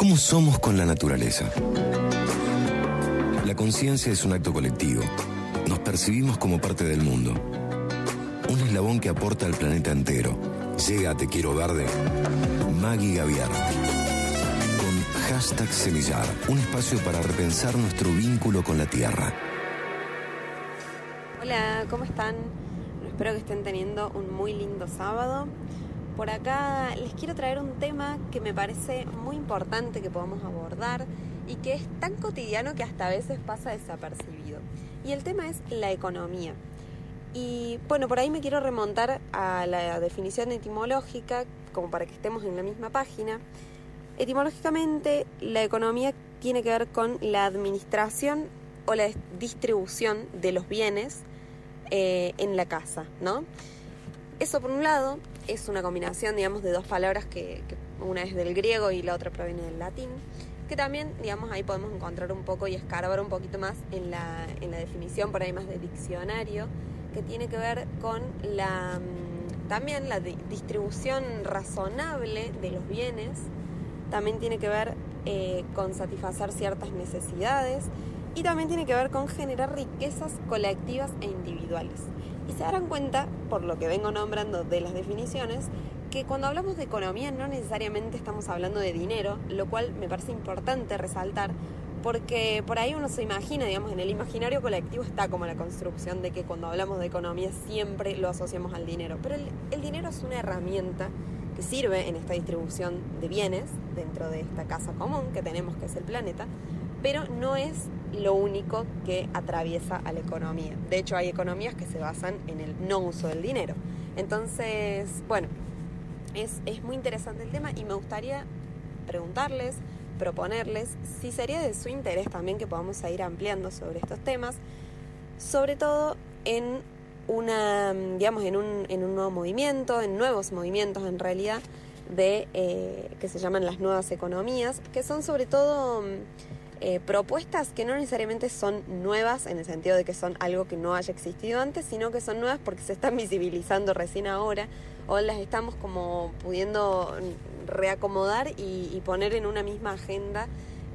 ¿Cómo somos con la naturaleza? La conciencia es un acto colectivo. Nos percibimos como parte del mundo. Un eslabón que aporta al planeta entero. Llega a Te Quiero Verde. Maggie Gaviar. Con hashtag Semillar. Un espacio para repensar nuestro vínculo con la tierra. Hola, ¿cómo están? Espero que estén teniendo un muy lindo sábado. Por acá les quiero traer un tema que me parece muy importante que podamos abordar y que es tan cotidiano que hasta a veces pasa desapercibido. Y el tema es la economía. Y bueno, por ahí me quiero remontar a la definición etimológica, como para que estemos en la misma página. Etimológicamente, la economía tiene que ver con la administración o la distribución de los bienes eh, en la casa, ¿no? Eso por un lado es una combinación, digamos, de dos palabras que, una es del griego y la otra proviene del latín, que también, digamos, ahí podemos encontrar un poco y escarbar un poquito más en la, en la definición, por ahí más de diccionario, que tiene que ver con la mm, también la distribución razonable de los bienes, también tiene que ver eh, con satisfacer ciertas necesidades y también tiene que ver con generar riquezas colectivas e individuales. Y se darán cuenta, por lo que vengo nombrando de las definiciones, que cuando hablamos de economía no necesariamente estamos hablando de dinero, lo cual me parece importante resaltar, porque por ahí uno se imagina, digamos, en el imaginario colectivo está como la construcción de que cuando hablamos de economía siempre lo asociamos al dinero, pero el, dinero es una herramienta que sirve en esta distribución de bienes dentro de esta casa común que tenemos, que es el planeta, pero no es lo único que atraviesa a la economía. De hecho, hay economías que se basan en el no uso del dinero. Entonces, bueno, es, muy interesante el tema y me gustaría preguntarles, proponerles si sería de su interés también que podamos ir ampliando sobre estos temas, sobre todo en una, digamos, en un, en un nuevo movimiento, en nuevos movimientos en realidad, de eh, que se llaman las nuevas economías, que son sobre todo eh, propuestas que no necesariamente son nuevas en el sentido de que son algo que no haya existido antes, sino que son nuevas porque se están visibilizando recién ahora o las estamos como pudiendo reacomodar y, poner en una misma agenda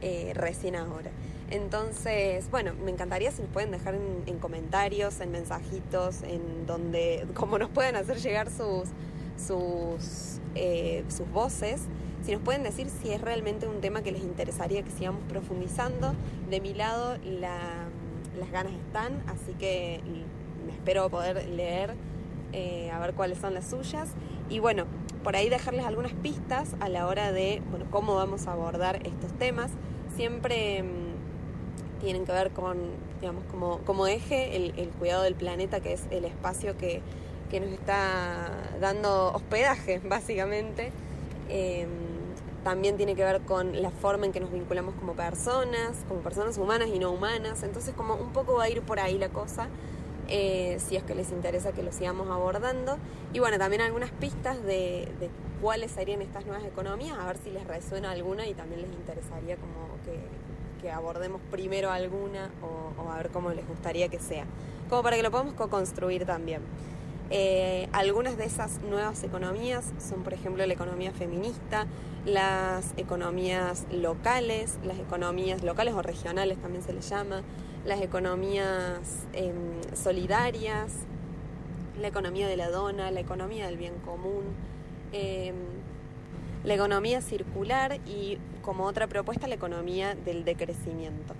eh, recién ahora. Entonces, bueno, me encantaría si nos pueden dejar en, comentarios, en mensajitos, en donde, como nos pueden hacer llegar sus, sus, eh, sus voces si nos pueden decir si es realmente un tema que les interesaría que sigamos profundizando. De mi lado las ganas están, así que me espero poder leer eh, a ver cuáles son las suyas. Y bueno, por ahí dejarles algunas pistas a la hora de bueno, cómo vamos a abordar estos temas. Siempre mm, tienen que ver con, digamos, como, como eje el, cuidado del planeta, que es el espacio que, que nos está dando hospedaje, básicamente. Em, también tiene que ver con la forma en que nos vinculamos como personas, como personas humanas y no humanas. Entonces como un poco va a ir por ahí la cosa, eh, si es que les interesa que lo sigamos abordando. Y bueno, también algunas pistas de, cuáles serían estas nuevas economías, a ver si les resuena alguna y también les interesaría como que, abordemos primero alguna o, o, a ver cómo les gustaría que sea. Como para que lo podamos co-construir también. Eh, algunas de esas nuevas economías son, por ejemplo, la economía feminista, las economías locales, las economías locales o regionales también se les llama, las economías em, solidarias, la economía de la dona, la economía del bien común, em, la economía circular y como otra propuesta la economía del decrecimiento.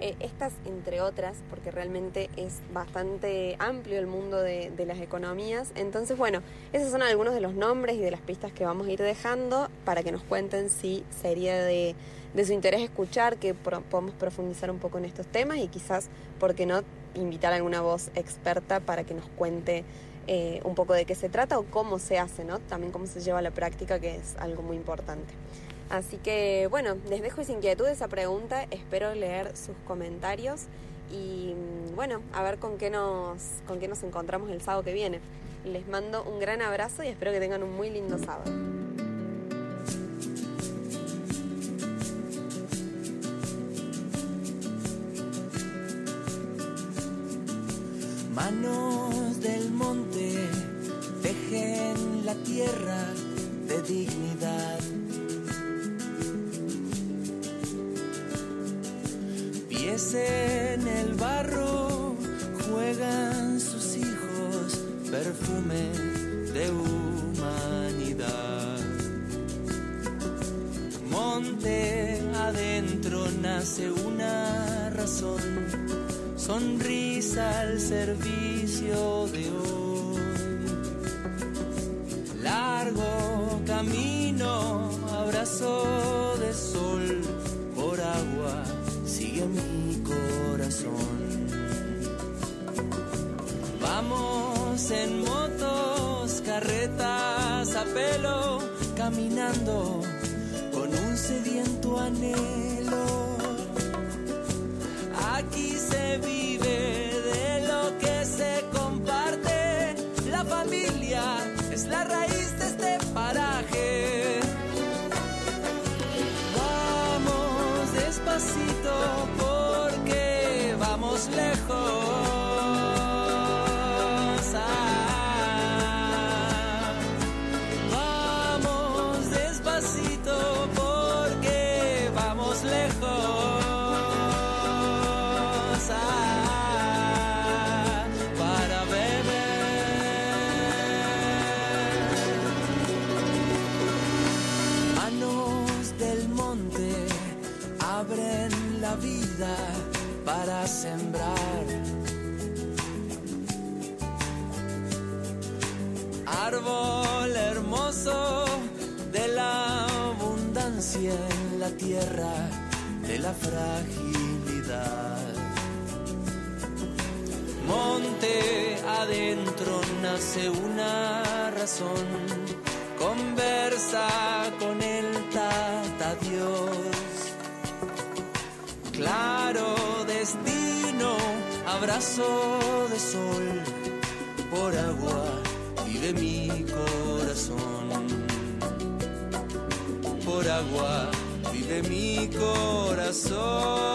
Eh, estas, entre otras, porque realmente es bastante amplio el mundo de, las economías. Entonces, bueno, esos son algunos de los nombres y de las pistas que vamos a ir dejando para que nos cuenten si sería de, su interés escuchar, que podamos profundizar un poco en estos temas y quizás, ¿por qué no?, invitar a alguna voz experta para que nos cuente eh, un poco de qué se trata o cómo se hace, ¿no? También cómo se lleva a la práctica, que es algo muy importante. Así que bueno, les dejo esa inquietud, esa pregunta, espero leer sus comentarios y mm, bueno, a ver con qué nos, con qué nos encontramos el sábado que viene. Les mando un gran abrazo y espero que tengan un muy lindo sábado. Manos del monte tejen la tierra de dignidad en el barro juegan sus hijos, perfume de humanidad. Monte adentro nace una razón, sonrisa al servicio de hoy. En motos, carretas a pelo, caminando con un sediento anhelo. Aquí se vive de lo que se comparte. La familia es la raíz de este paraje. Vamos despacito porque vamos lejos. Lejos. Ah, para beber. Manos del monte abren la vida para sembrar. Árbol hermoso de la en la tierra de la fragilidad. Monte adentro nace una razón, conversa con el tata Dios. Claro destino, abrazo de sol, por agua vive mi corazón. Agua vive mi corazón.